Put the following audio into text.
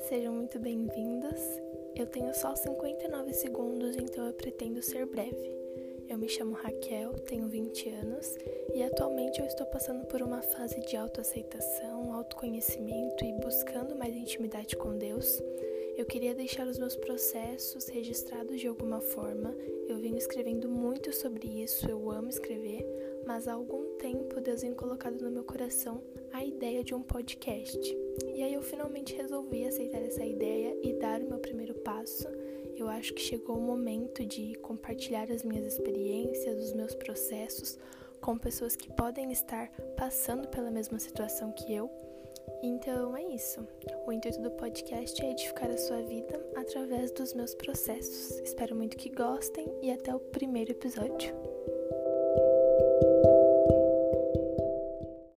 sejam muito bem-vindos. Eu tenho só 59 segundos, então eu pretendo ser breve. Eu me chamo Raquel, tenho 20 anos e atualmente eu estou passando por uma fase de autoaceitação, autoconhecimento e buscando mais intimidade com Deus. Eu queria deixar os meus processos registrados de alguma forma. Eu venho escrevendo muito sobre isso, eu amo escrever, mas há algum tempo Deus vem colocado no meu coração a ideia de um podcast. Finalmente resolvi aceitar essa ideia e dar o meu primeiro passo. Eu acho que chegou o momento de compartilhar as minhas experiências, os meus processos com pessoas que podem estar passando pela mesma situação que eu então é isso. O intuito do podcast é edificar a sua vida através dos meus processos. Espero muito que gostem e até o primeiro episódio.